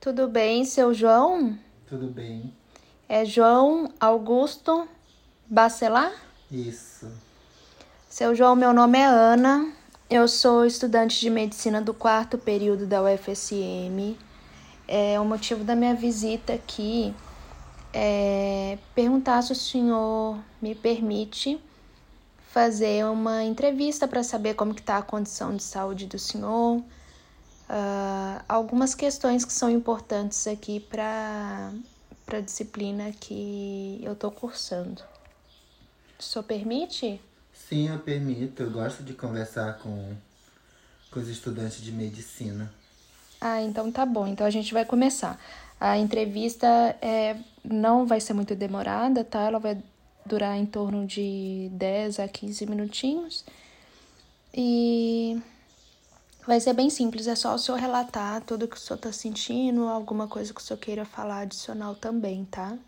Tudo bem, seu João? Tudo bem? É João Augusto Bacelar? Isso. Seu João, meu nome é Ana. Eu sou estudante de medicina do quarto período da UFSM. É, o motivo da minha visita aqui é perguntar se o senhor me permite fazer uma entrevista para saber como está a condição de saúde do senhor, uh, algumas questões que são importantes aqui para a disciplina que eu estou cursando. O senhor permite? Sim, eu permito. Eu gosto de conversar com, com os estudantes de medicina. Ah, então tá bom. Então a gente vai começar. A entrevista é, não vai ser muito demorada, tá? Ela vai durar em torno de 10 a 15 minutinhos. E vai ser bem simples, é só o senhor relatar tudo que o senhor tá sentindo, alguma coisa que o senhor queira falar adicional também, tá?